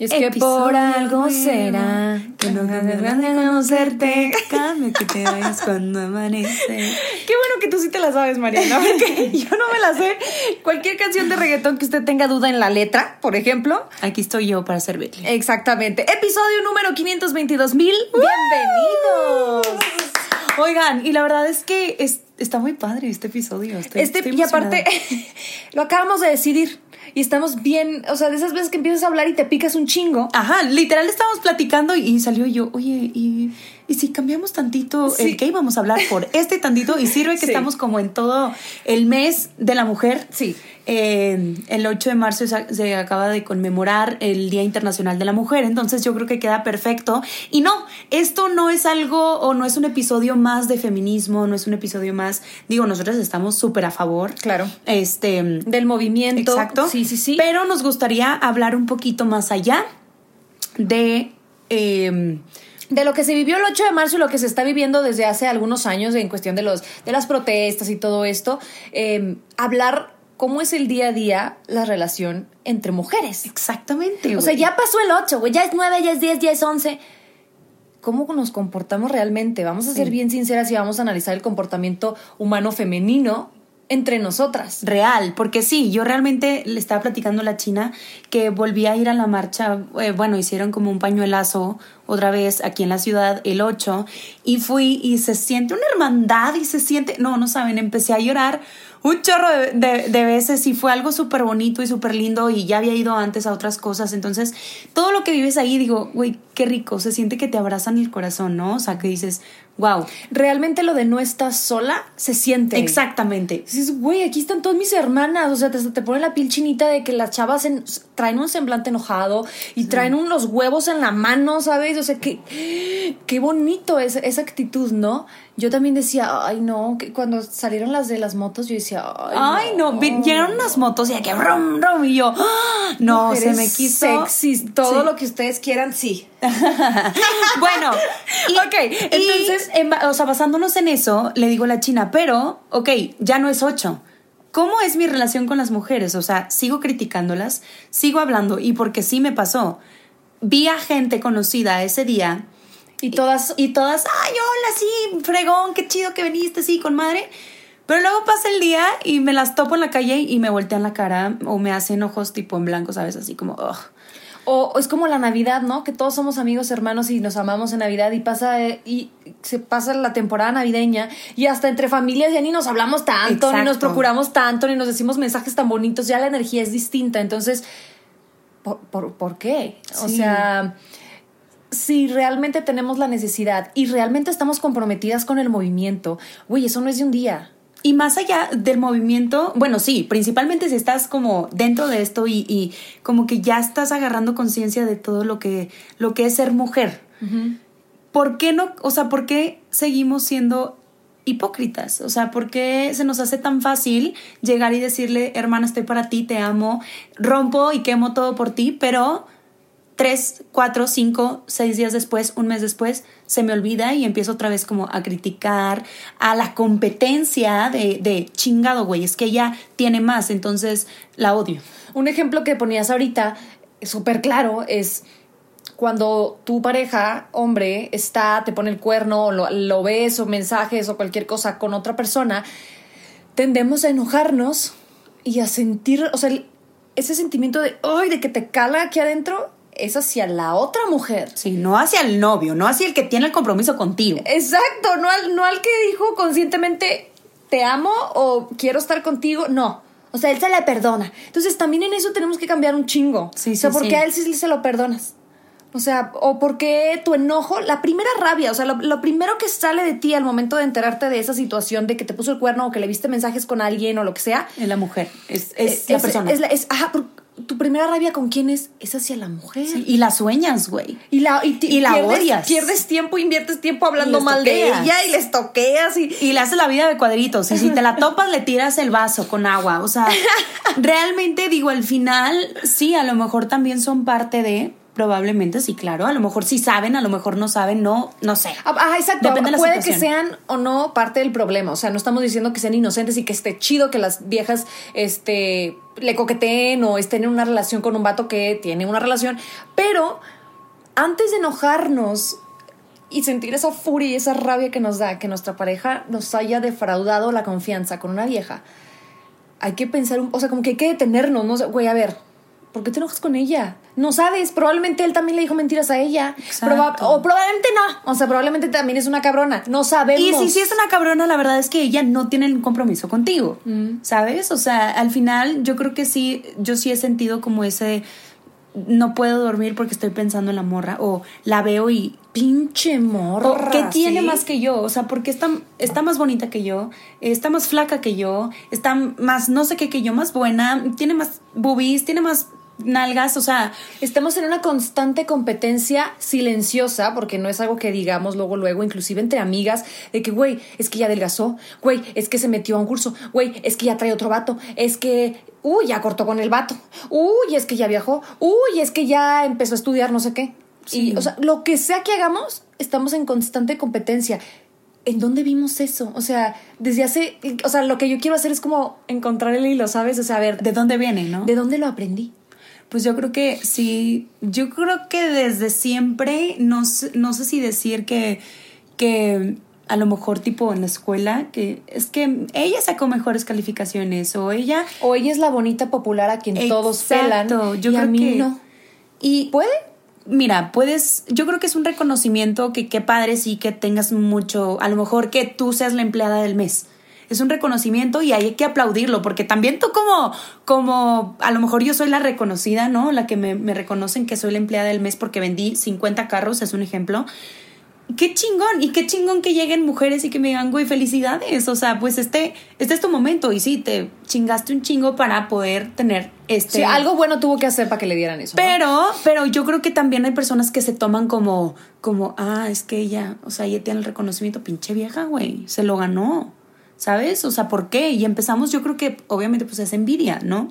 Es que por algo será que no ganas de conocerte. Cambio que te vayas cuando amanece. Qué bueno que tú sí te la sabes, Mariana, porque yo no me la sé. Cualquier canción de reggaetón que usted tenga duda en la letra, por ejemplo. Aquí estoy yo para servirle. Exactamente. Episodio número 522 mil. Bienvenidos. Oigan, y la verdad es que es- está muy padre este episodio. Estoy, Este, estoy y aparte, lo acabamos de decidir. Y estamos bien, o sea, de esas veces que empiezas a hablar y te picas un chingo. Ajá, literal estábamos platicando y salió yo, oye, y, y si cambiamos tantito Sí. el que íbamos a hablar por este tantito y sirve que Sí. estamos como en todo el mes de la mujer. Sí. Eh, el 8 de marzo se, acaba de conmemorar el Día Internacional de la Mujer, entonces yo creo que queda perfecto. Y no, esto no es algo o no es un episodio más de feminismo, no es un episodio más, digo, nosotros estamos súper a favor. Claro. Este, Del movimiento. Exacto. Sí, sí, sí. Pero nos gustaría hablar un poquito más allá de. eh, de lo que se vivió el 8 de marzo y lo que se está viviendo desde hace algunos años en cuestión de los de las protestas y todo esto, eh, hablar cómo es el día a día la relación entre mujeres. exactamente. O sea, ya pasó el 8, güey, ya es 9, ya es 10, ya es 11. ¿Cómo nos comportamos realmente? Vamos a ser bien sinceras y vamos a analizar el comportamiento humano femenino entre nosotras. Real, porque sí, yo realmente le estaba platicando a la china que volví a ir a la marcha, eh, bueno, hicieron como un pañuelazo otra vez aquí en la ciudad el 8 y fui y se siente una hermandad y se siente, no, no saben, empecé a llorar un chorro de, de- de veces y fue algo súper bonito y súper lindo y ya había ido antes a otras cosas, entonces todo lo que vives ahí, digo, güey, qué rico, se siente que te abrazan el corazón, ¿no? O sea, que dices, wow, Realmente lo de no estás sola se siente. exactamente. Dices, güey, aquí están todas mis hermanas. O sea, te, te pone la piel chinita de que las chavas en- traen un semblante enojado y traen unos huevos en la mano, ¿sabes? O sea, que qué bonito es, esa actitud, ¿no? Yo también decía, ay, no, que cuando salieron las de las motos, yo decía, ay, Ay, no, vi- llegaron unas motos y aquí, brum, brum, y yo, ¡ah! no, se me quiso. Sexys, todo Sí. lo que ustedes quieran, sí. bueno, y, Ok, entonces, en o sea, basándonos en eso, le digo a la china, pero, ok, ya no es ocho. ¿Cómo es mi relación con las mujeres? O sea, sigo criticándolas, sigo hablando, y porque sí me pasó. Vi a gente conocida ese día Y todas, y todas, ay, hola, sí, fregón, qué chido que viniste, sí, con madre. Pero luego pasa el día y me las topo en la calle y me voltean la cara o me hacen ojos tipo en blanco, ¿sabes? Así como, ugh. O es como la Navidad, ¿no? Que todos somos amigos, hermanos y nos amamos en Navidad y pasa y se pasa la temporada navideña y hasta entre familias ya ni nos hablamos tanto, ni nos procuramos tanto, ni nos decimos mensajes tan bonitos, ya la energía es distinta. Entonces, ¿por, por, por qué? O sea, si realmente tenemos la necesidad y realmente estamos comprometidas con el movimiento, güey, eso no es de un día. Y más allá del movimiento, bueno, sí, principalmente si estás como dentro de esto y, y como que ya estás agarrando conciencia de todo lo que, lo que es ser mujer. ¿Por qué no, o sea, por qué seguimos siendo hipócritas? O sea, ¿por qué se nos hace tan fácil llegar y decirle, hermana, estoy para ti, te amo, rompo y quemo todo por ti, pero tres, cuatro, cinco, seis días después, un mes después, se me olvida y empiezo otra vez como a criticar a la competencia de, chingado, güey, es que ella tiene más, entonces la odio. Un ejemplo que ponías ahorita, súper claro, es cuando tu pareja, hombre, está, te pone el cuerno, lo, lo ves, o mensajes, o cualquier cosa con otra persona, tendemos a enojarnos y a sentir, o sea, ese sentimiento de, ay, de que te cala aquí adentro, es hacia la otra mujer. Sí, no hacia el novio, no hacia el que tiene el compromiso contigo. Exacto, no al, no al que dijo conscientemente, te amo o quiero estar contigo. No. O sea, él se le perdona. Entonces también en eso tenemos que cambiar un chingo. Sí, o sea, sí, porque sí. a él sí se lo perdonas. O sea, o porque tu enojo, la primera rabia, o sea, lo, lo primero que sale de ti al momento de enterarte de esa situación de que te puso el cuerno o que le viste mensajes con alguien o lo que sea, Es la mujer, es, es la persona. es la- es- ajá, tu primera rabia con quién es, es hacia la mujer. Sí, y la sueñas, güey. Y la, y, Y la pierdes, odias. Pierdes tiempo, inviertes tiempo hablando mal de ella y les toqueas y. Y le haces la vida de cuadritos. Y si te la topas, le tiras el vaso con agua. O sea, realmente digo, al final, sí, a lo mejor también son parte de. Probablemente, sí, claro. A lo mejor sí saben, a lo mejor no saben, no, no sé. Ah, Ajá, exacto. Depende de la Puede que sean o no parte del problema. O sea, no estamos diciendo que sean inocentes y que esté chido que las viejas este, le coqueteen o estén en una relación con un vato que tiene una relación. Pero antes de enojarnos y sentir esa furia y esa rabia que nos da que nuestra pareja nos haya defraudado la confianza con una vieja, hay que pensar, un, o sea, como que hay que detenernos, no sé, güey, a ver, ¿por qué te enojas con ella? No sabes, probablemente él también le dijo mentiras a ella. Proba- o probablemente no, o sea, probablemente también es una cabrona, no sabemos. Y si sí es una cabrona, la verdad es que ella no tiene un compromiso contigo, Mm. ¿sabes? O sea, al final yo creo que sí, yo sí he sentido como ese, no puedo dormir porque estoy pensando en la morra, o la veo y Pinche morra. O, ¿Qué tiene ¿sí? más que yo? O sea, porque está, está más bonita que yo, está más flaca que yo, está más no sé qué que yo, más buena, tiene más boobies, tiene más nalgas, o sea, Estamos en una constante competencia silenciosa, porque no es algo que digamos luego, luego, inclusive entre amigas, de que, güey, es que ya adelgazó, güey, es que se metió a un curso, güey, es que ya trae otro vato, es que, uy, ya cortó con el vato, uy, es que ya viajó, uy, es que ya empezó a estudiar no sé qué. Sí. Y, o sea, lo que sea que hagamos, estamos en constante competencia. ¿En dónde vimos eso? O sea, desde hace, o sea, lo que yo quiero hacer es como encontrar el hilo, ¿sabes? O sea, a ver, ¿de dónde viene, no? ¿de dónde lo aprendí? Pues yo creo que sí, yo creo que desde siempre, no sé, no sé si decir que, que a lo mejor tipo en la escuela, que es que ella sacó mejores calificaciones o ella... O ella es la bonita popular a quien todos pelan. Yo y a creo mí que- no. Y ¿Puede? Mira, puedes, yo creo que es un reconocimiento que qué padre sí que tengas mucho, a lo mejor que tú seas la empleada del mes. Es un reconocimiento y hay que aplaudirlo, porque también tú como, como, a lo mejor yo soy la reconocida, ¿no? La que me, me reconocen que soy la empleada del mes porque vendí 50 carros, es un ejemplo. Qué chingón, y qué chingón que lleguen mujeres y que me digan, güey, felicidades. O sea, pues este, este es tu momento. Y sí, te chingaste un chingo para poder tener este. Sí, algo bueno tuvo que hacer para que le dieran eso. ¿no? Pero, pero yo creo que también hay personas que se toman como, como, ah, es que ella, o sea, ella tiene el reconocimiento, pinche vieja, güey, se lo ganó, ¿sabes? O sea, ¿por qué? Y empezamos, yo creo que obviamente pues es envidia, ¿no?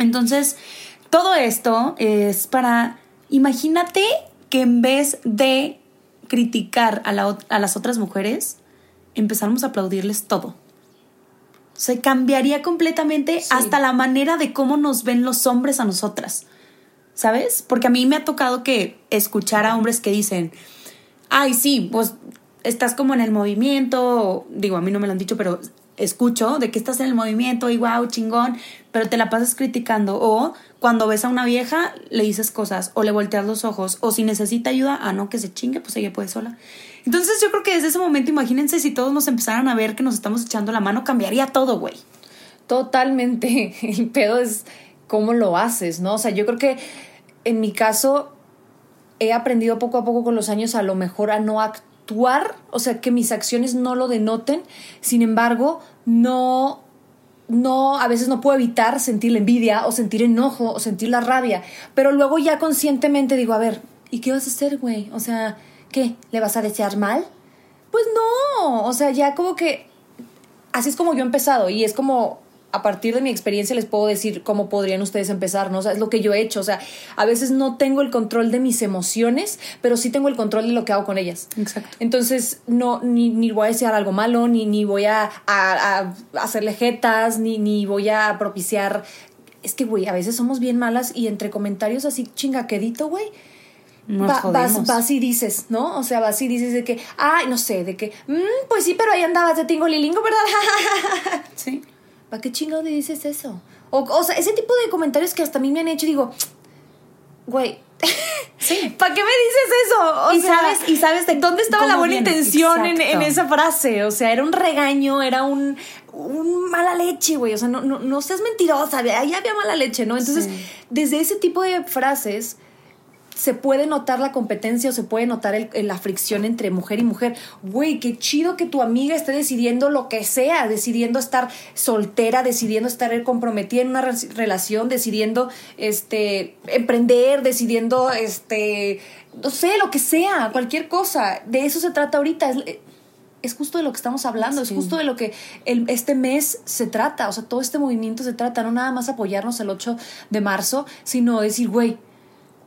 Entonces, todo esto es para, imagínate que en vez de criticar a, la a las otras mujeres, empezamos a aplaudirles todo. Se cambiaría completamente Sí. hasta la manera de cómo nos ven los hombres a nosotras. ¿Sabes? Porque a mí me ha tocado que escuchar a hombres que dicen, ay, sí, pues estás como en el movimiento, digo, a mí no me lo han dicho, pero escucho de que estás en el movimiento y wow, chingón, pero te la pasas criticando. O cuando ves a una vieja, le dices cosas, o le volteas los ojos, o si necesita ayuda, ah, no, que se chingue, pues ella puede sola. Entonces yo creo que desde ese momento, imagínense si todos nos empezaran a ver que nos estamos echando la mano, cambiaría todo, güey. Totalmente. El pedo es cómo lo haces, ¿no? O sea, yo creo que en mi caso he aprendido poco a poco con los años a lo mejor a no actuar, o sea, que mis acciones no lo denoten. Sin embargo, no no a veces no puedo evitar sentir la envidia o sentir enojo o sentir la rabia, pero luego ya conscientemente digo, a ver, ¿y qué vas a hacer, güey? O sea, ¿qué? ¿Le vas a desear mal? Pues no, o sea, ya como que así es como yo he empezado y es como a partir de mi experiencia les puedo decir cómo podrían ustedes empezar, ¿no? O sea, es lo que yo he hecho, o sea, a veces no tengo el control de mis emociones, pero sí tengo el control de lo que hago con ellas. Exacto. Entonces, no, ni, ni voy a desear algo malo, ni, ni voy a, a- a hacerle jetas, ni, ni voy a propiciar. Es que, güey, a veces somos bien malas y entre comentarios así chingaquedito, güey, Va- vas, vas y dices, ¿no? O sea, vas y dices de que, ay, no sé, de que, "Mm, pues sí, pero ahí andabas de tingolilingo, ¿verdad? Sí. ¿Para qué chingado le dices eso? O, o sea, ese tipo de comentarios que hasta a mí me han hecho, digo, güey, Sí. ¿Para qué me dices eso? y sabes, y sabes de dónde estaba la buena viene. intención en, esa frase. O sea, era un regaño, era un, un mala leche, güey. O sea, no, no, no seas mentirosa, ahí había mala leche, ¿no? Entonces, Sí. desde ese tipo de frases se puede notar la competencia o se puede notar el- la fricción entre mujer y mujer. Güey, qué chido que tu amiga esté decidiendo lo que sea, decidiendo estar soltera, decidiendo estar comprometida en una re- relación, decidiendo este emprender, decidiendo este no sé, lo que sea, cualquier cosa. De eso se trata ahorita. Es, es justo de lo que estamos hablando, es justo de lo que el- este mes se trata, o sea, todo este movimiento se trata, no nada más apoyarnos el 8 de marzo, sino decir, güey,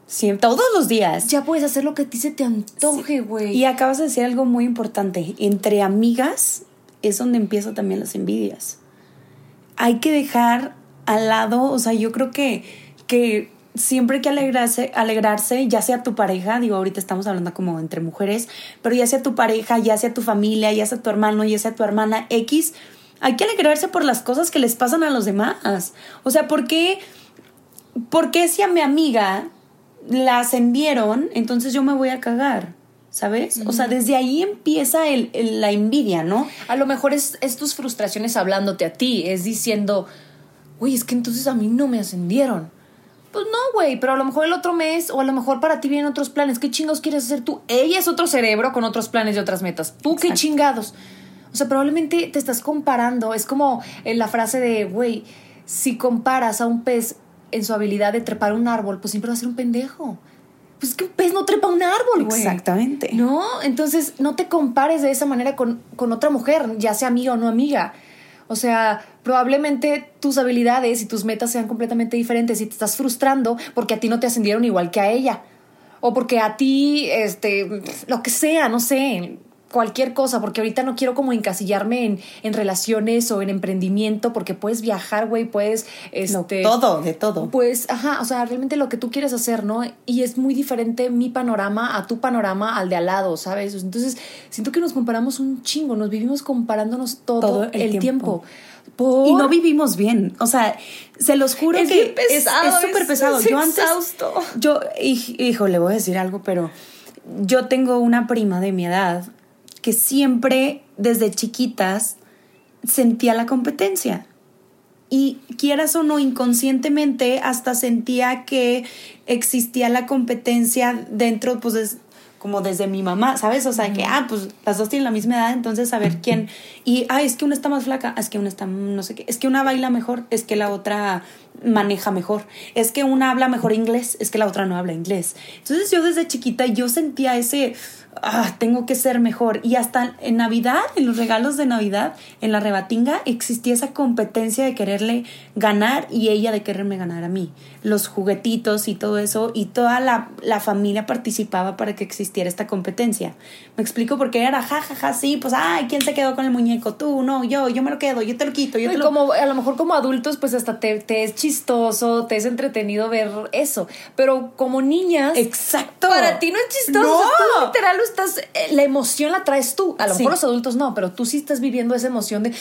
Sí, todos los días. ya puedes hacer lo que a ti se te antoje, güey. Y acabas de decir algo muy importante. Entre amigas es donde empiezan también las envidias. Hay que dejar al lado, o sea, yo creo que, que siempre hay que alegrarse, alegrarse, ya sea tu pareja, digo, ahorita estamos hablando como entre mujeres, pero ya sea tu pareja, ya sea tu familia, ya sea tu hermano, ya sea tu hermana X, hay que alegrarse por las cosas que les pasan a los demás. O sea, ¿por qué, por qué si a mi amiga la ascendieron, entonces yo me voy a cagar? ¿Sabes? O sea, desde ahí empieza el- el- la envidia, ¿no? A lo mejor es, es tus frustraciones hablándote a ti, es diciendo, güey, es que entonces a mí no me ascendieron. Pues no, güey, pero a lo mejor el otro mes o a lo mejor para ti vienen otros planes. ¿Qué chingos quieres hacer tú? Ella es otro cerebro con otros planes y otras metas. ¿Tú qué chingados? O sea, probablemente te estás comparando. Es como eh, la frase de, güey, si comparas a un pez en su habilidad de trepar un árbol, pues siempre va a ser un pendejo. Pues es que un pez no trepa un árbol, güey. Exactamente. No, entonces no te compares de esa manera con, con otra mujer, ya sea amiga o no amiga. O sea, probablemente tus habilidades y tus metas sean completamente diferentes y te estás frustrando porque a ti no te ascendieron igual que a ella. O porque a ti, este, lo que sea, no sé, cualquier cosa, porque ahorita no quiero como encasillarme en, en relaciones o en emprendimiento, porque puedes viajar, güey, puedes, No, este... todo, de todo. Pues, ajá, o sea, realmente lo que tú quieres hacer, ¿no? Y es muy diferente mi panorama a tu panorama al de al lado, ¿sabes? Entonces, siento que nos comparamos un chingo, nos vivimos comparándonos todo, Todo el, el tiempo. tiempo. Por- Y no vivimos bien. O sea, se los juro Es que pesado, es súper es- pesado. es yo antes. exhausto. Yo, hij- hijo, le voy a decir algo, pero yo tengo una prima de mi edad que siempre, desde chiquitas, sentía la competencia. Y quieras o no, inconscientemente, hasta sentía que existía la competencia dentro, pues, es como desde mi mamá, ¿sabes? O sea, que, ah, pues las dos tienen la misma edad, entonces a ver quién. Y, ah, es que una está más flaca, es que una está no sé qué, es que una baila mejor, es que la otra maneja mejor, es que una habla mejor inglés, es que la otra no habla inglés. Entonces yo desde chiquita yo sentía ese, ah, tengo que ser mejor. Y hasta en Navidad, en los regalos de Navidad, en la rebatinga, existía esa competencia de quererle ganar y ella de quererme ganar a mí. Los juguetitos y todo eso, y toda la, la familia participaba para que existiera esta competencia. Me explico porque era ja, ja, ja, sí, pues, ay, ¿quién se quedó con el muñeco? Tú, no, yo, yo me lo quedo, yo te lo quito, yo Y te lo... como a lo mejor como adultos pues hasta te, te es chistoso, te es entretenido ver eso, pero como niñas Exacto. para ti no es chistoso, No. o sea, tú literal lo estás eh, la emoción la traes tú, a lo Sí. mejor los adultos no, pero tú sí estás viviendo esa emoción de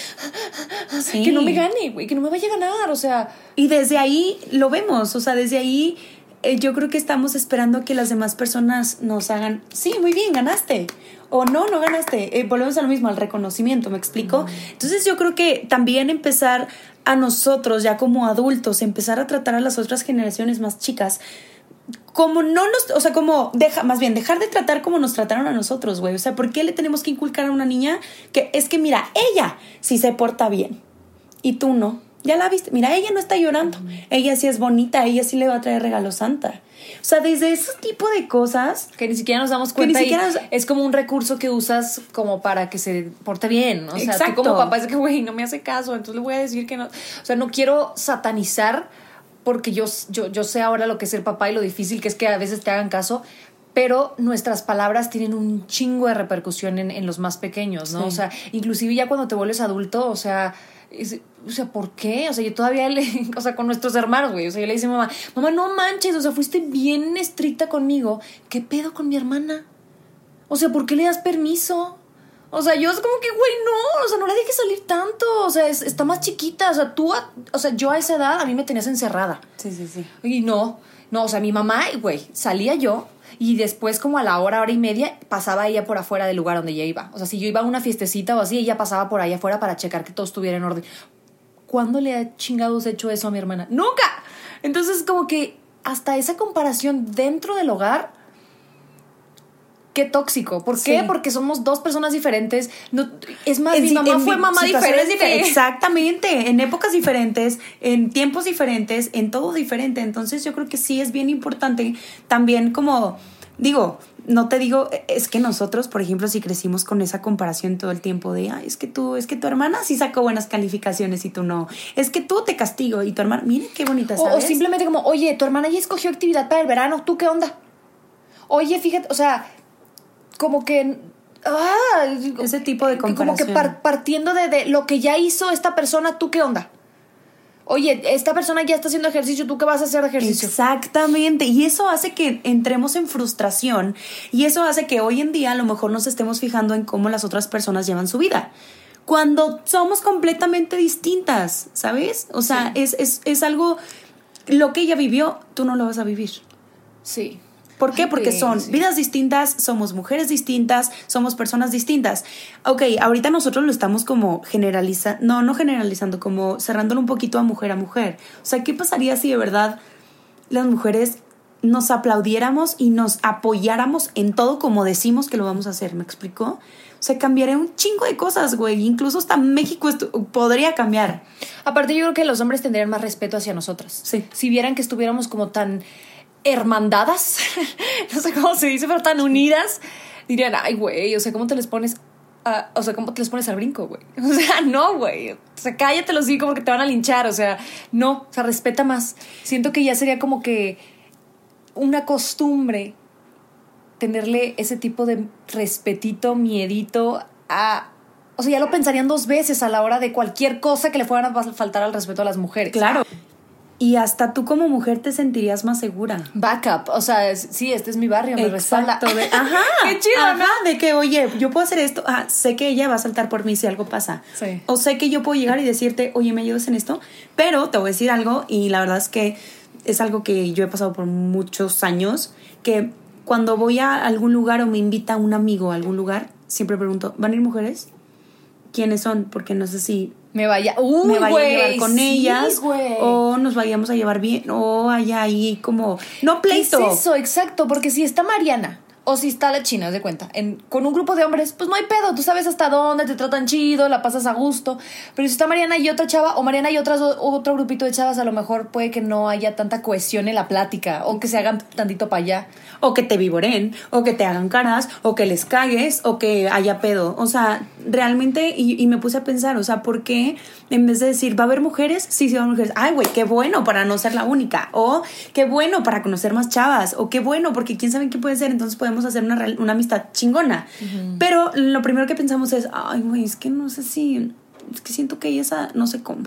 Sí. que no me gane, güey, que no me vaya a ganar, o sea, Y desde ahí lo vemos, o sea, desde ahí eh, yo creo que estamos esperando que las demás personas nos hagan, sí, muy bien, ganaste. O no, no ganaste. Eh, volvemos a lo mismo, al reconocimiento, ¿me explico? Entonces yo creo que también empezar a nosotros, ya como adultos, empezar a tratar a las otras generaciones más chicas como no nos, o sea, como deja, más bien dejar de tratar como nos trataron a nosotros, güey. O sea, ¿por qué le tenemos que inculcar a una niña que es que mira, ella sí se porta bien y tú no? Ya la viste, mira, ella no está llorando, ella sí es bonita, ella sí le va a traer regalo santa. O sea, desde ese tipo de cosas, que ni siquiera nos damos Que ni cuenta siquiera nos- es como un recurso que usas como para que se porte bien, o sea, tú Exacto. como papá es que güey, no me hace caso, entonces le voy a decir que no, o sea, no quiero satanizar porque yo, yo, yo sé ahora lo que es ser papá y lo difícil que es que a veces te hagan caso, pero nuestras palabras tienen un chingo de repercusión en, en los más pequeños, ¿no? Sí. O sea, inclusive ya cuando te vuelves adulto, o sea, o sea, ¿por qué? O sea, yo todavía le, o sea, con nuestros hermanos, güey, o sea, yo le dice a mamá, mamá, no manches, o sea, fuiste bien estricta conmigo, ¿qué pedo con mi hermana? O sea, ¿por qué le das permiso? O sea, yo es como que, güey, no, o sea, no la dejes salir tanto, o sea, es- está más chiquita, o sea, tú, a- o sea, yo a esa edad a mí me tenías encerrada. sí, sí, sí. Y no. No, o sea, mi mamá, güey, salía yo y después como a la hora, hora y media, pasaba ella por afuera del lugar donde ella iba. O sea, si yo iba a una fiestecita o así, ella pasaba por allá afuera para checar que todo estuviera en orden. ¿Cuándo le ha chingados hecho eso a mi hermana? ¡Nunca! Entonces, como que hasta esa comparación dentro del hogar, qué tóxico. ¿Por qué? Sí. Porque somos dos personas diferentes. No, es más, En mi mamá en fue mamá diferente. difer- Exactamente, en épocas diferentes, en tiempos diferentes, en todo diferente. Entonces yo creo que sí es bien importante también como, digo, no te digo, es que nosotros, por ejemplo, si crecimos con esa comparación todo el tiempo de, Ay, es que tú, es que tu hermana sí sacó buenas calificaciones y tú no, es que tú te castigo y tu hermana, mire qué bonita, O, o ¿sabes? simplemente como, oye, tu hermana ya escogió actividad para el verano, ¿tú qué onda? Oye, fíjate, o sea, como que... Ah, Ese tipo de Como que comparación. par- partiendo de, de lo que ya hizo esta persona, ¿tú qué onda? Oye, esta persona ya está haciendo ejercicio, ¿tú qué vas a hacer de ejercicio? Exactamente, y eso hace que entremos en frustración y eso hace que hoy en día a lo mejor nos estemos fijando en cómo las otras personas llevan su vida. Cuando somos completamente distintas, ¿sabes? O sea, es, es, es algo, lo que ella vivió, tú no lo vas a vivir. Sí. ¿Por qué? Porque son vidas distintas, somos mujeres distintas, somos personas distintas. Ok, ahorita nosotros lo estamos como generalizando, no, no generalizando, como cerrándolo un poquito a mujer a mujer. O sea, ¿qué pasaría si de verdad las mujeres nos aplaudiéramos y nos apoyáramos en todo como decimos que lo vamos a hacer? ¿Me explicó? O sea, cambiaría un chingo de cosas, güey. Incluso hasta México podría cambiar. Aparte, yo creo que los hombres tendrían más respeto hacia nosotras. Sí. Si vieran que estuviéramos como tan hermandadas, no sé cómo se dice, pero tan unidas, dirían, ay, güey, o sea, ¿cómo te les pones? a- o sea, ¿cómo te les pones al brinco, güey? O sea, no, güey. O sea, cállate los digo porque te van a linchar. O sea, no, o sea, respeta más. Siento que ya sería como que una costumbre tenerle ese tipo de respetito, miedito a... O sea, ya lo pensarían dos veces a la hora de cualquier cosa que le fueran a faltar al respeto a las mujeres. Claro. Y hasta tú como mujer te sentirías más segura. Backup. O sea, es- sí, este es mi barrio, me respalda. Ajá. Qué chido, ajá, ¿no? De que, oye, yo puedo hacer esto. Ah, sé que ella va a saltar por mí si algo pasa. Sí. O sé que yo puedo llegar y decirte, oye, ¿me ayudas en esto? Pero te voy a decir algo y la verdad es que es algo que yo he pasado por muchos años, que cuando voy a algún lugar o me invita un amigo a algún lugar, siempre pregunto, ¿van a ir mujeres? ¿Quiénes son? Porque no sé si Me vaya. Uy, me vaya a llevar con sí, ellas o nos vayamos a llevar bien o haya ahí como no pleito ¿Qué es eso? Exacto, porque si está Mariana o si está la china, de cuenta, en, con un grupo de hombres, pues no hay pedo, tú sabes hasta dónde, te tratan chido, la pasas a gusto. Pero si está Mariana y otra chava, o Mariana y otras, otro grupito de chavas, a lo mejor puede que no haya tanta cohesión en la plática o que se hagan tantito para allá. o que te vivoren o que te hagan caras o que les cagues o que haya pedo o sea realmente y, y me puse a pensar o sea ¿por qué en vez de decir va a haber mujeres sí sí va a haber mujeres ay güey qué bueno para no ser la única o qué bueno para conocer más chavas o qué bueno porque quién sabe qué puede ser entonces podemos hacer una, real- una amistad chingona. Pero lo primero que pensamos es ay güey es que no sé si es que siento que esa no sé cómo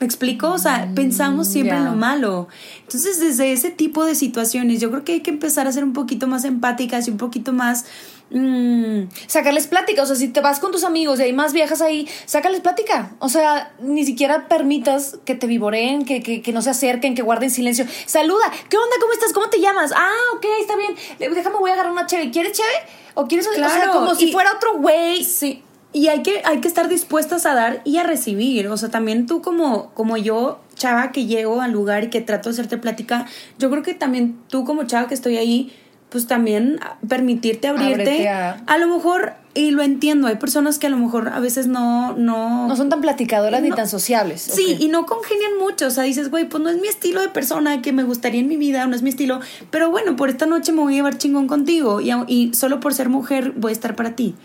¿Me explico? O sea, pensamos siempre en lo malo. Entonces, desde ese tipo de situaciones, yo creo que hay que empezar a ser un poquito más empáticas y un poquito más... mm, Sacarles plática, o sea, si te vas con tus amigos y hay más viejas ahí, sácales plática. O sea, ni siquiera permitas que te vivoreen, que, que, que no se acerquen, que guarden silencio. Saluda, ¿qué onda? ¿Cómo estás? ¿Cómo te llamas? Ah, ok, está bien. Déjame, voy a agarrar una cheve. ¿Quieres cheve? ¿O quieres o sea, Claro, como si fuera otro güey? sí. Y hay que, hay que estar dispuestas a dar y a recibir. O sea, también tú como, como yo, chava, que llego al lugar y que trato de hacerte plática, yo creo que también tú como chava que estoy ahí, pues también permitirte abrirte. A... a- lo mejor, y lo entiendo, hay personas que a lo mejor a veces no... No, No son tan platicadoras ni tan sociables. Sí, y no congenian mucho. O sea, dices, güey, pues no es mi estilo de persona que me gustaría en mi vida, no es mi estilo. Pero bueno, por esta noche me voy a llevar chingón contigo. Y, a- y solo por ser mujer voy a estar para ti.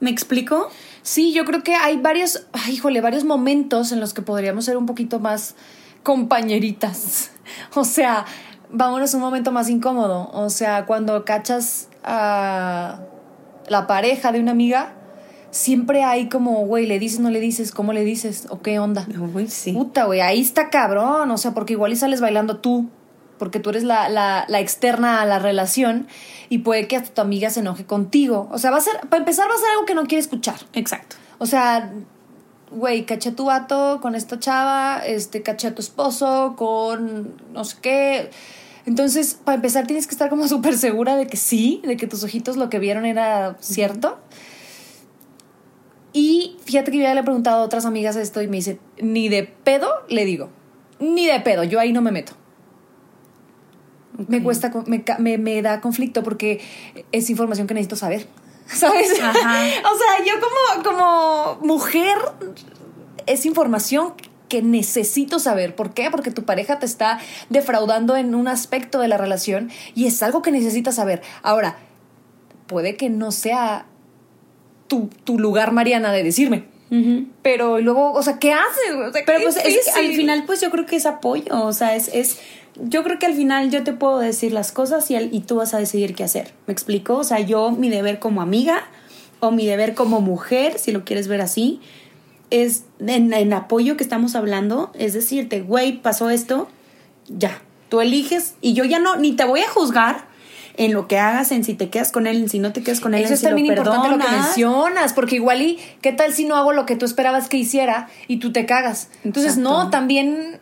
¿Me explico? Sí, yo creo que hay varios, ay, híjole, varios momentos en los que podríamos ser un poquito más compañeritas. O sea, vámonos a un momento más incómodo. O sea, cuando cachas a la pareja de una amiga, siempre hay como, güey, le dices, no le dices, ¿cómo le dices? ¿O qué onda? Uy, sí. Puta, güey, ahí está cabrón. O sea, porque igual y sales bailando tú, porque tú eres la, la, la externa a la relación y puede que hasta tu amiga se enoje contigo. O sea, va a ser, para empezar, va a ser algo que no quiere escuchar. Exacto. O sea, güey, caché a tu vato con esta chava, este, caché a tu esposo con no sé qué. Entonces, para empezar, tienes que estar como súper segura de que sí, de que tus ojitos lo que vieron era cierto. Y fíjate que yo ya le he preguntado a otras amigas esto y me dice, ni de pedo le digo, ni de pedo, yo ahí no me meto. Me cuesta, me, me, me da conflicto porque es información que necesito saber, ¿sabes? Ajá. o sea, yo como, como mujer es información que necesito saber. ¿Por qué? Porque tu pareja te está defraudando en un aspecto de la relación y es algo que necesitas saber. Ahora, puede que no sea tu, tu lugar, Mariana, de decirme. Pero luego, o sea, ¿qué haces? güey? O sea, Pero pues es al final pues yo creo que es apoyo, o sea, es, es yo creo que al final yo te puedo decir las cosas y, al- y tú vas a decidir qué hacer. ¿Me explico? O sea, yo mi deber como amiga o mi deber como mujer, si lo quieres ver así, es en, en apoyo que estamos hablando, es decirte, güey, pasó esto, ya, tú eliges y yo ya no, ni te voy a juzgar en lo que hagas, en si te quedas con él, en si no te quedas con él, Eso en es si lo también importante lo que mencionas, porque igual y qué tal si no hago lo que tú esperabas que hiciera y tú te cagas. Entonces, no, también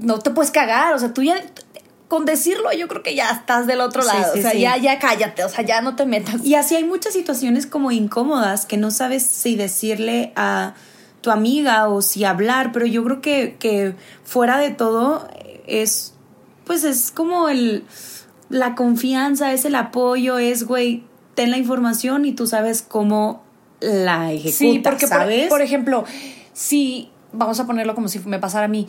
no te puedes cagar, o sea, tú ya con decirlo yo creo que ya estás del otro lado, sí, o sea, sí. ya ya cállate, o sea, ya no te metas. Y así hay muchas situaciones como incómodas que no sabes si decirle a tu amiga o si hablar, pero yo creo que, que fuera de todo es, pues es como el, la confianza, es el apoyo, es, güey, ten la información y tú sabes cómo la ejecutas, Sí, porque por- ¿sabes? Por, ejemplo, si vamos a ponerlo como si me pasara a mí,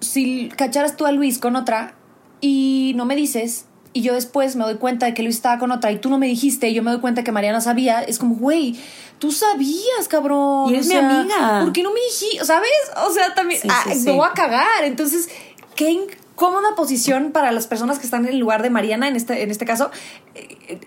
si cacharas tú a Luis con otra y no me dices y yo después me doy cuenta de que Luis estaba con otra y tú no me dijiste y yo me doy cuenta que Mariana sabía, es como, güey, tú sabías, cabrón. Y eres o mi amiga. ¿Por qué no me dijiste? ¿Sabes? O sea, también Sí, ah, sí, me voy a cagar. Entonces, qué incómoda posición para las personas que están en el lugar de Mariana en este, en este caso. Eh,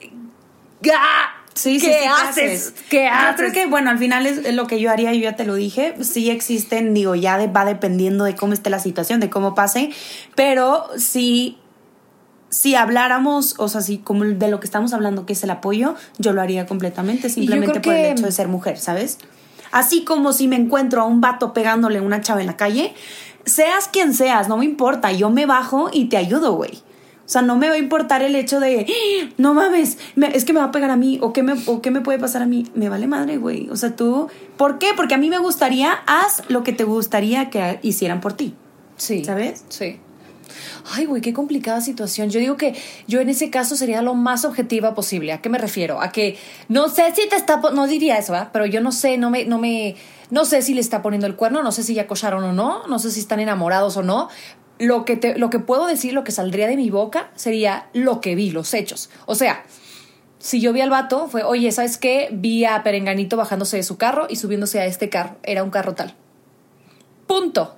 Sí, sí, ¿Qué sí, haces? ¿Qué Yo haces? creo que, bueno, al final es lo que yo haría, yo ya te lo dije. Sí existen, digo, ya de- va dependiendo de cómo esté la situación, de cómo pase, pero si, si habláramos, o sea, si como de lo que estamos hablando, que es el apoyo, yo lo haría completamente, simplemente por el hecho de ser mujer, ¿sabes? Así como si me encuentro a un vato pegándole a una chava en la calle, seas quien seas, no me importa, yo me bajo y te ayudo, güey. O sea, no me va a importar el hecho de, "Ah, no mames, me- es que me va a pegar a mí, o qué, me, o qué me puede pasar a mí. Me vale madre, güey. O sea, tú, ¿por qué? Porque a mí me gustaría, haz lo que te gustaría que hicieran por ti. Sí. ¿Sabes? Sí. Ay, güey, qué complicada situación. Yo digo que yo en ese caso sería lo más objetiva posible. ¿A qué me refiero? A que no sé si te está, no diría eso, ¿verdad? Pero yo no sé, no me, no me, no sé si le está poniendo el cuerno, no sé si ya cocharon o no, no sé si están enamorados o no. Lo que te, lo que puedo decir, lo que saldría de mi boca sería lo que vi, los hechos. O sea, si yo vi al vato, fue, oye, ¿sabes qué? Vi a Perenganito bajándose de su carro y subiéndose a este carro. Era un carro tal. Punto.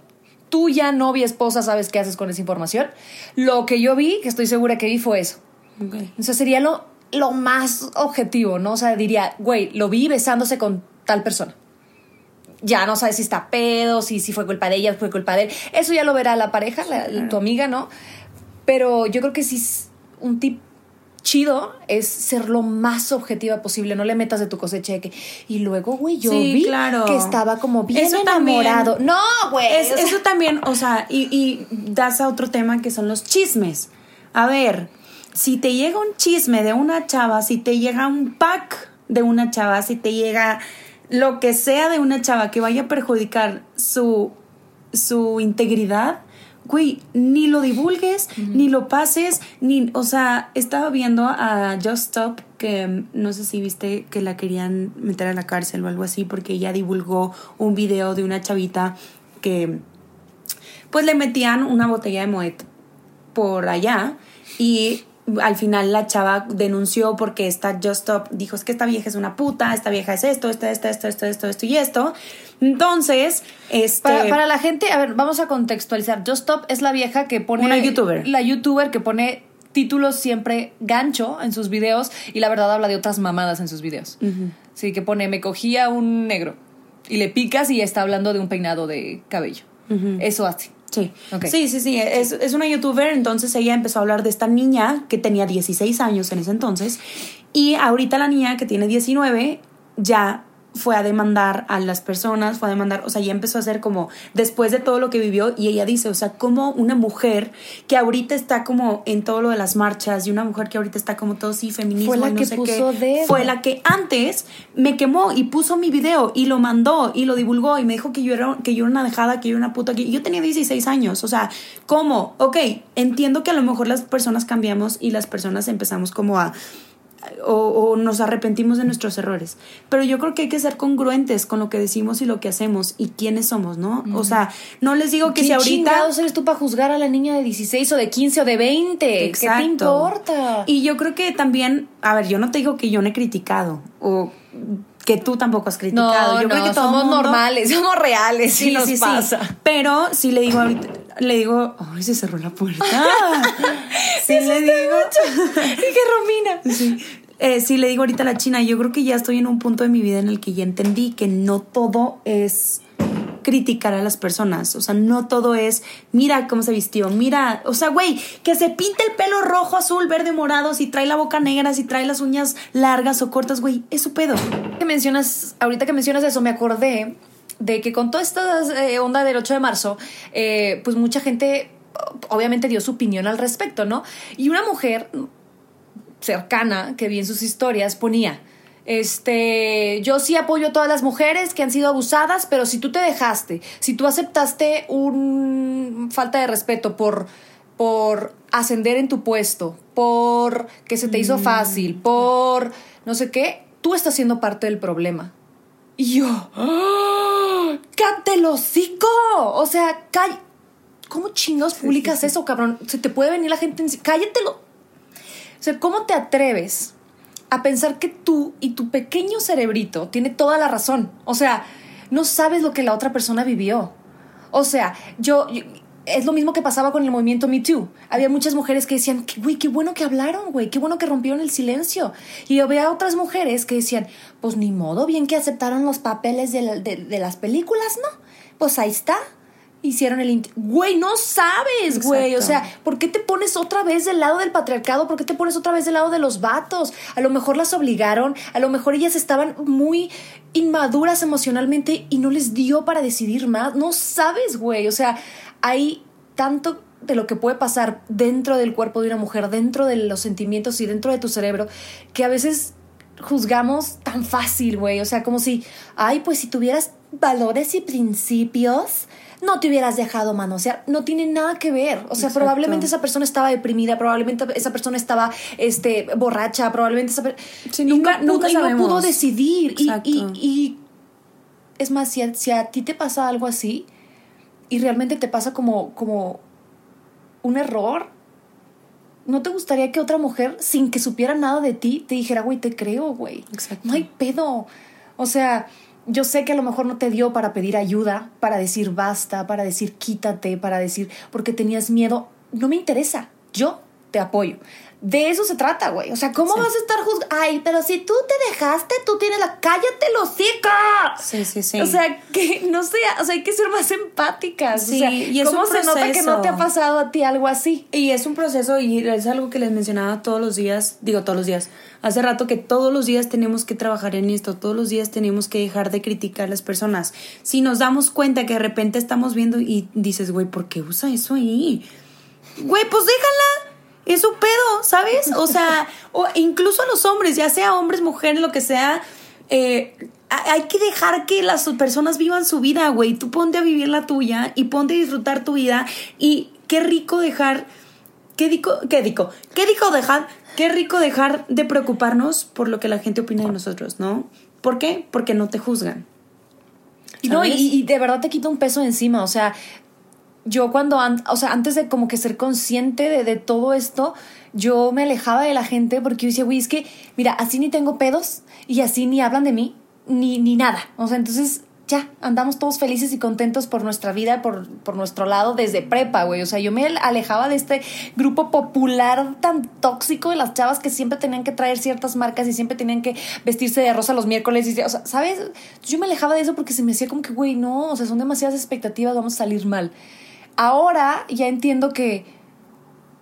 Tú ya novia, esposa, sabes qué haces con esa información. Lo que yo vi, que estoy segura que vi, fue eso. Entonces sería lo, lo más objetivo, ¿no? O sea, diría, güey, lo vi besándose con tal persona. Ya no sabes si está pedo, si, si fue culpa de ella, fue culpa de él. Eso ya lo verá la pareja, la- tu amiga, ¿no? Pero yo creo que sí es un tip chido es ser lo más objetiva posible. No le metas de tu cosecha de que. Y luego, güey, yo Sí, vi claro. que estaba como bien Eso también- enamorado. no, güey. Es- o sea, eso también, o sea, y, y das a otro tema que son los chismes. A ver, si te llega un chisme de una chava, si te llega un pack de una chava, si te llega lo que sea de una chava que vaya a perjudicar su, su integridad, güey, ni lo divulgues, ni lo pases, ni, o sea, estaba viendo a Just Stop que mm, no sé si viste que la querían meter a la cárcel o algo así porque ella divulgó un video de una chavita que pues le metían una botella de Moet por allá y al final la chava denunció porque esta Just Stop dijo es que esta vieja es una puta, esta vieja es esto, esto, esto, esto, esto, esto, esto y esto. Entonces, este Para, para la gente, a ver, vamos a contextualizar. Just Stop es la vieja que pone. Una youtuber. La youtuber que pone títulos siempre gancho en sus videos y la verdad habla de otras mamadas en sus videos. Sí, que pone, me cogía un negro y le picas y está hablando de un peinado de cabello. Eso hace. Sí. Sí, sí, sí, es, es una youtuber, entonces ella empezó a hablar de esta niña que tenía 16 años en ese entonces y ahorita la niña que tiene 19 ya fue a demandar a las personas, fue a demandar, o sea, ya empezó a hacer como después de todo lo que vivió y ella dice, o sea, como una mujer que ahorita está como en todo lo de las marchas y una mujer que ahorita está como todo sí feminismo Fue la y no que sé puso qué, dedo. fue la que antes me quemó y puso mi video y lo mandó y lo divulgó y me dijo que yo era que yo era una dejada, que yo era una puta, que yo tenía 16 años, o sea, ¿cómo? Ok, entiendo que a lo mejor las personas cambiamos y las personas empezamos como a o, o nos arrepentimos de nuestros errores. Pero yo creo que hay que ser congruentes con lo que decimos y lo que hacemos y quiénes somos, ¿no? O sea, no les digo que ¿Qué si ahorita... chingados eres tú para juzgar a la niña de 16 o de 15 o de 20? ¿Qué te Exacto. importa? Y yo creo que también, a ver, yo no te digo que yo no he criticado o que tú tampoco has criticado. no, yo no, creo que somos mundo- normales, somos reales, sí, nos pasa. Pero si le digo ahorita, le digo, ay, se cerró la puerta. sí le digo. Dije, Romina. Sí. Eh, sí, le digo ahorita a la China, yo creo que ya estoy en un punto de mi vida en el que ya entendí que no todo es criticar a las personas, o sea, no todo es, mira cómo se vistió, mira, o sea, güey, que se pinte el pelo rojo, azul, verde, morado, si trae la boca negra, si trae las uñas largas o cortas, güey, es su pedo. que mencionas, ahorita que mencionas eso, me acordé de que con toda esta eh, onda del 8 de marzo, eh, pues mucha gente obviamente dio su opinión al respecto, ¿no? Y una mujer cercana que vi en sus historias ponía, este, yo sí apoyo a todas las mujeres que han sido abusadas, pero si tú te dejaste, si tú aceptaste un falta de respeto por por ascender en tu puesto, por que se te hizo fácil, por no sé qué, tú estás siendo parte del problema. Y yo, ¡ah! ¡Cállate el hocico! O sea, call- ¿cómo chingados publicas eso, cabrón? Se te puede venir la gente en... ¡Cállatelo! O sea, ¿cómo te atreves a pensar que tú y tu pequeño cerebrito tiene toda la razón? O sea, no sabes lo que la otra persona vivió. O sea, yo, yo- es lo mismo que pasaba con el movimiento Me Too. Había muchas mujeres que decían, "Qué- güey, qué bueno que hablaron, güey, qué bueno que rompieron el silencio. Y había otras mujeres que decían, pues ni modo, bien que aceptaron los papeles de, la- de- de las películas, ¿no? Pues ahí está. Hicieron el... Güey, no sabes, güey. O sea, ¿por qué te pones otra vez del lado del patriarcado? ¿Por qué te pones otra vez del lado de los vatos? A lo mejor las obligaron, a lo mejor ellas estaban muy inmaduras emocionalmente y no les dio para decidir más. No sabes, güey. O sea, hay tanto de lo que puede pasar dentro del cuerpo de una mujer, dentro de los sentimientos y dentro de tu cerebro, que a veces juzgamos tan fácil, güey. O sea, como si, ay, pues si tuvieras valores y principios, no te hubieras dejado manosear. No tiene nada que ver. O sea, Exacto. probablemente esa persona estaba deprimida, probablemente esa persona estaba este, borracha, probablemente esa per- Sí, y nunca- pudo- nunca y no pudo decidir. Y, Exacto. y- y- es más, si a, si a ti te pasa algo así y realmente te pasa como, como un error, ¿no te gustaría que otra mujer, sin que supiera nada de ti, te dijera, güey, te creo, güey? Exacto. No hay pedo. O sea, yo sé que a lo mejor no te dio para pedir ayuda, para decir basta, para decir quítate, para decir porque tenías miedo. No me interesa. Yo te apoyo. De eso se trata, güey. O sea, ¿cómo Sí. vas a estar juzgando? Ay, pero si tú te dejaste, tú tienes la... ¡Cállate, los Sí, sí, sí. O sea, que no sé, o sea, hay que ser más empáticas. Sí, o sea, y es ¿cómo un se nota que no te ha pasado a ti algo así? Y es un proceso y es algo que les mencionaba todos los días, digo todos los días, hace rato que todos los días tenemos que trabajar en esto, todos los días tenemos que dejar de criticar a las personas. Si nos damos cuenta que de repente estamos viendo y dices, güey, ¿por qué usa eso ahí? Güey, pues déjala. Es su pedo, ¿sabes? O sea, o incluso a los hombres, ya sea hombres, mujeres, lo que sea, eh, ha- hay que dejar que las personas vivan su vida, güey. Tú ponte a vivir la tuya y ponte a disfrutar tu vida. Y qué rico dejar. Qué rico, qué rico, qué rico dejar, qué rico dejar de preocuparnos por lo que la gente opina de nosotros, ¿no? ¿Por qué? Porque no te juzgan. No, y, de verdad te quita un peso encima. O sea, yo cuando, an- o sea, antes de como que ser consciente de, de todo esto, yo me alejaba de la gente porque yo decía, güey, es que, mira, así ni tengo pedos y así ni hablan de mí, ni, ni nada. O sea, entonces ya, andamos todos felices y contentos por nuestra vida, por, por nuestro lado desde prepa, güey. O sea, yo me alejaba de este grupo popular tan tóxico de las chavas que siempre tenían que traer ciertas marcas y siempre tenían que vestirse de rosa los miércoles. Y, o sea, ¿sabes? Yo me alejaba de eso porque se me hacía como que, güey, no, o sea, son demasiadas expectativas, vamos a salir mal. Ahora ya entiendo que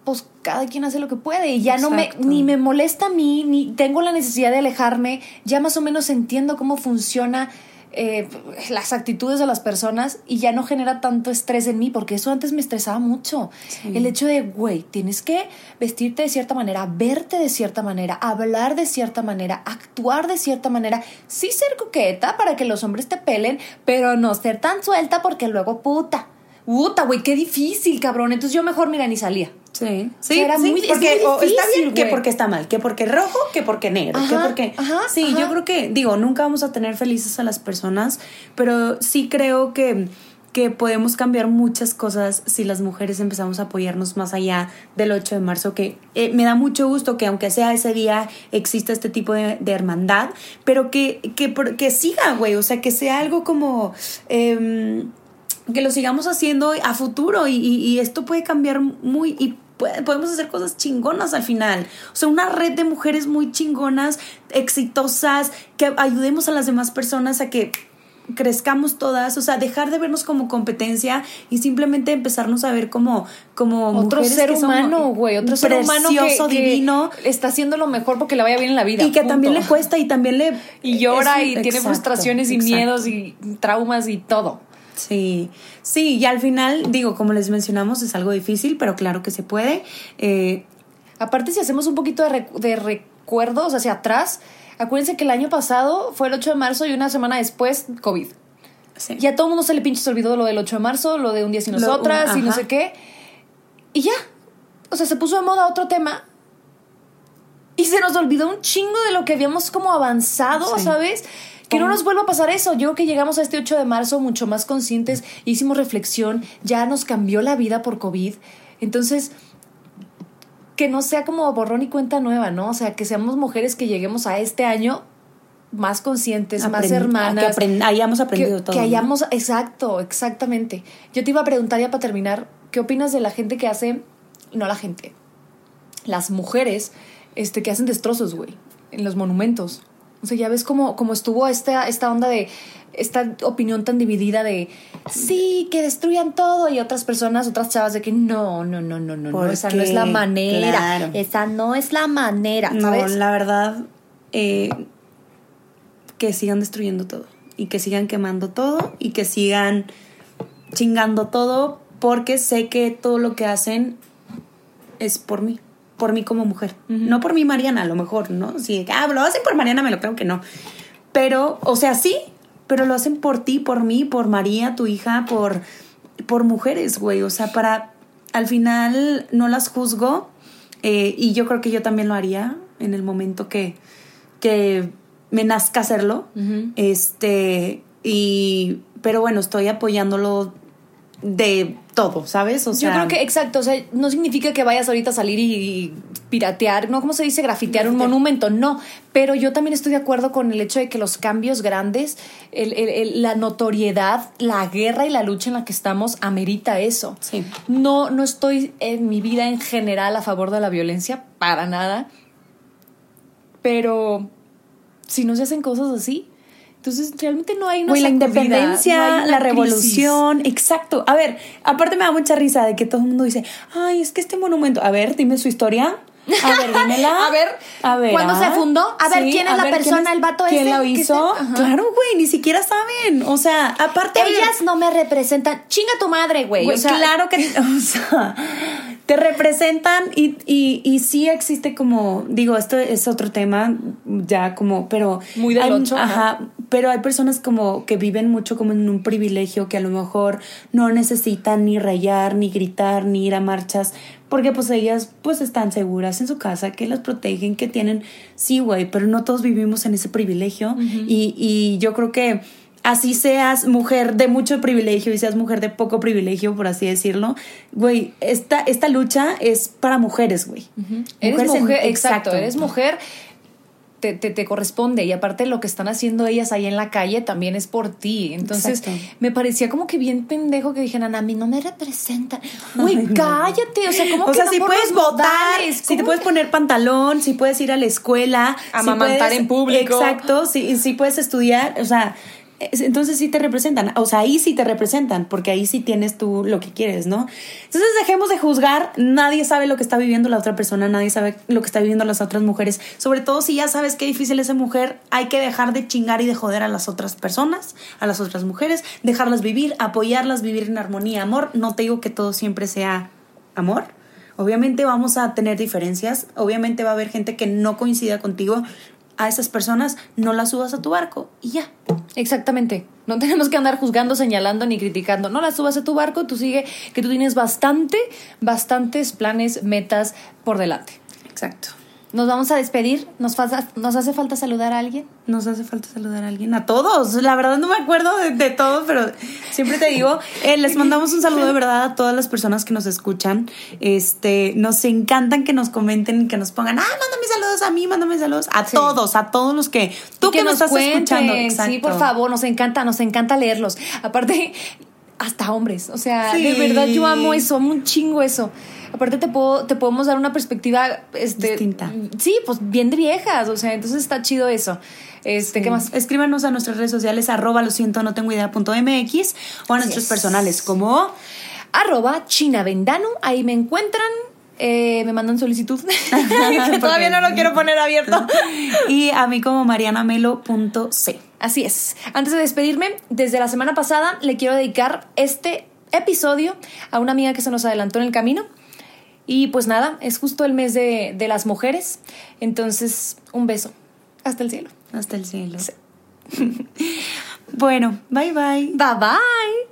pues cada quien hace lo que puede y ya no me ni me molesta a mí ni tengo la necesidad de alejarme ya más o menos entiendo cómo funciona eh, las actitudes de las personas y ya no genera tanto estrés en mí porque eso antes me estresaba mucho. Sí. el hecho de güey tienes que vestirte de cierta manera verte de cierta manera hablar de cierta manera actuar de cierta manera sí ser coqueta para que los hombres te pelen pero no ser tan suelta porque luego puta puta güey qué difícil cabrón. Entonces yo mejor mira ni salía. Sí, sea, sí, era sí, muy- es porque muy o está difícil, bien que porque está mal, que porque rojo, que porque negro, que porque ajá, sí, ajá. yo creo que digo, nunca vamos a tener felices a las personas, pero sí creo que que podemos cambiar muchas cosas si las mujeres empezamos a apoyarnos más allá del 8 de marzo, que eh, me da mucho gusto que aunque sea ese día exista este tipo de, de hermandad, pero que, que, que siga, güey, o sea, que sea algo como... em, que lo sigamos haciendo a futuro y, y- y esto puede cambiar muy y puede- podemos hacer cosas chingonas al final. O sea, una red de mujeres muy chingonas, exitosas, que ayudemos a las demás personas a que crezcamos todas, o sea, dejar de vernos como competencia y simplemente empezarnos a ver como como otro ser humano, güey, otro ser humano precioso, que divino está haciendo lo mejor porque le vaya bien en la vida. y que punto. también le cuesta y también le y llora es- y tiene frustraciones y exacto. miedos y traumas y todo. Sí, sí, y al final, digo, como les mencionamos, es algo difícil, pero claro que se puede. Eh, Aparte, si hacemos un poquito de, de recuerdos hacia atrás, acuérdense que el año pasado fue el 8 de marzo y una semana después, COVID. sí. Y a todo el mundo se le pinche se olvidó lo del 8 de marzo, lo de un día sin Lo- nosotras y no sé qué. Y ya. O sea, se puso de moda otro tema. Y se nos olvidó un chingo de lo que habíamos como avanzado, Sí. ¿sabes? Que no nos vuelva a pasar eso. Yo creo que llegamos a este 8 de marzo mucho más conscientes, hicimos reflexión, ya nos cambió la vida por COVID. Entonces, que no sea como borrón y cuenta nueva, ¿no? O sea, que seamos mujeres que lleguemos a este año más conscientes, más hermanas. Que hayamos aprendido que, todo. Que ¿no? hayamos, exacto, exactamente. Yo te iba a preguntar ya para terminar, ¿qué opinas de la gente que hace, no la gente, las mujeres este, que hacen destrozos, güey, en los monumentos? O sea, ya ves cómo, cómo estuvo esta, esta onda de, esta opinión tan dividida de, sí, que destruyan todo, y otras personas, otras chavas de que no, no, no, no, no, no, ¿Por esa no es la manera, Claro. esa no es la manera, No, la verdad, eh, que sigan destruyendo todo y que sigan quemando todo y que sigan chingando todo porque sé que todo lo que hacen es por mí, por mí como mujer. No por mí, Mariana, a lo mejor, ¿no? Si ah, lo hacen por Mariana, me lo creo que no. Pero, o sea, sí, pero lo hacen por ti, por mí, por María, tu hija, por, por mujeres, güey. O sea, para, al final no las juzgo eh, y yo creo que yo también lo haría en el momento que, que me nazca hacerlo. Este, y, pero bueno, estoy apoyándolo de todo, ¿sabes? O sea, Yo creo que, exacto, o sea, no significa que vayas ahorita a salir y, y piratear, ¿no? ¿Cómo se dice? Grafitear un monumento, no. Pero yo también estoy de acuerdo con el hecho de que los cambios grandes, el- el- el- la notoriedad, la guerra y la lucha en la que estamos amerita eso. Sí. No, no estoy en mi vida en general a favor de la violencia, para nada. Pero si no se hacen cosas así, entonces realmente no hay una Güey, la independencia, no hay una la crisis. revolución, exacto. A ver, aparte me da mucha risa de que todo el mundo dice, ay, es que este monumento, a ver, dime su historia. A ver, dímela. A ver, a ver, ¿cuándo ah. se fundó? A ver, ¿quién es la persona, el vato ¿Quién ese lo que hizo? se-. Claro, güey, ni siquiera saben. O sea, aparte. ver, Ellas no me representan. Chinga tu madre, güey. Güey, O sea, claro que o sea, te representan y, y, y sí existe como, digo, esto es otro tema, ya como, pero... Muy del hay- ocho, Ajá, pero hay personas como que viven mucho como en un privilegio que a lo mejor no necesitan ni rayar, ni gritar, ni ir a marchas, porque pues ellas pues están seguras en su casa, que las protegen, que tienen, sí, güey, pero no todos vivimos en ese privilegio y, y yo creo que así seas mujer de mucho privilegio y seas mujer de poco privilegio, por así decirlo, güey, esta, esta lucha es para mujeres, güey. Eres en- mujer, exacto, eres mujer, te, te, te corresponde. Y aparte lo que están haciendo ellas ahí en la calle también es por ti. Entonces, Exacto. me parecía como que bien pendejo que dijeran, a mí no me representan. Güey, no. cállate. O sea, ¿cómo O que sea, no si puedes votar, si te ¿Cómo puedes poner pantalón, si puedes ir a la escuela, si Amamantar puedes- en público. Exacto, si, si puedes estudiar, o sea, entonces sí te representan. O sea, ahí sí te representan, porque ahí sí tienes tú lo que quieres, ¿no? Entonces dejemos de juzgar. Nadie sabe lo que está viviendo la otra persona, nadie sabe lo que está viviendo las otras mujeres. Sobre todo si ya sabes qué difícil es esa mujer, hay que dejar de chingar y de joder a las otras personas, a las otras mujeres, dejarlas vivir, apoyarlas, vivir en armonía, amor. No te digo que todo siempre sea amor. Obviamente vamos a tener diferencias, obviamente va a haber gente que no coincida contigo, a esas personas no las subas a tu barco y ya. Exactamente. No tenemos que andar juzgando, señalando ni criticando. No las subas a tu barco, tú sigue que tú tienes bastante, bastantes planes, metas por delante. Exacto. Nos vamos a despedir. ¿Nos, ¿Nos hace falta saludar a alguien? Nos hace falta saludar a alguien. A todos. La verdad no me acuerdo de, todo, pero siempre te digo, eh, les mandamos un saludo de verdad a todas las personas que nos escuchan. Este, nos encantan que nos comenten, que nos pongan, ah, mándame saludos a mí, mándame saludos a todos, a todos los que tú que, nos, estás escuchando. Sí, por favor, nos encanta, nos encanta leerlos. Aparte, hasta hombres. O sea, de verdad yo amo eso, amo un chingo eso. Aparte te puedo, te podemos dar una perspectiva este, distinta. Sí, pues bien de viejas, o sea, entonces está chido eso. Este, ¿qué más? Escríbanos a nuestras redes sociales, arroba lo siento, no tengo idea punto MX, o a nuestros personales como arroba chinavendano, ahí me encuentran. Eh, me mandan solicitud. Todavía no lo quiero poner abierto. y a mí como marianamelo.c. Así es. Antes de despedirme, desde la semana pasada le quiero dedicar este episodio a una amiga que se nos adelantó en el camino. Y pues nada, es justo el mes de, de las mujeres. Entonces, un beso. Hasta el cielo. Hasta el cielo. bueno, bye bye. Bye bye.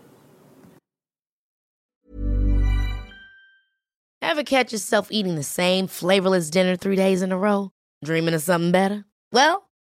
Ever catch yourself eating the same flavorless dinner three days in a row? Dreaming of something better? Well,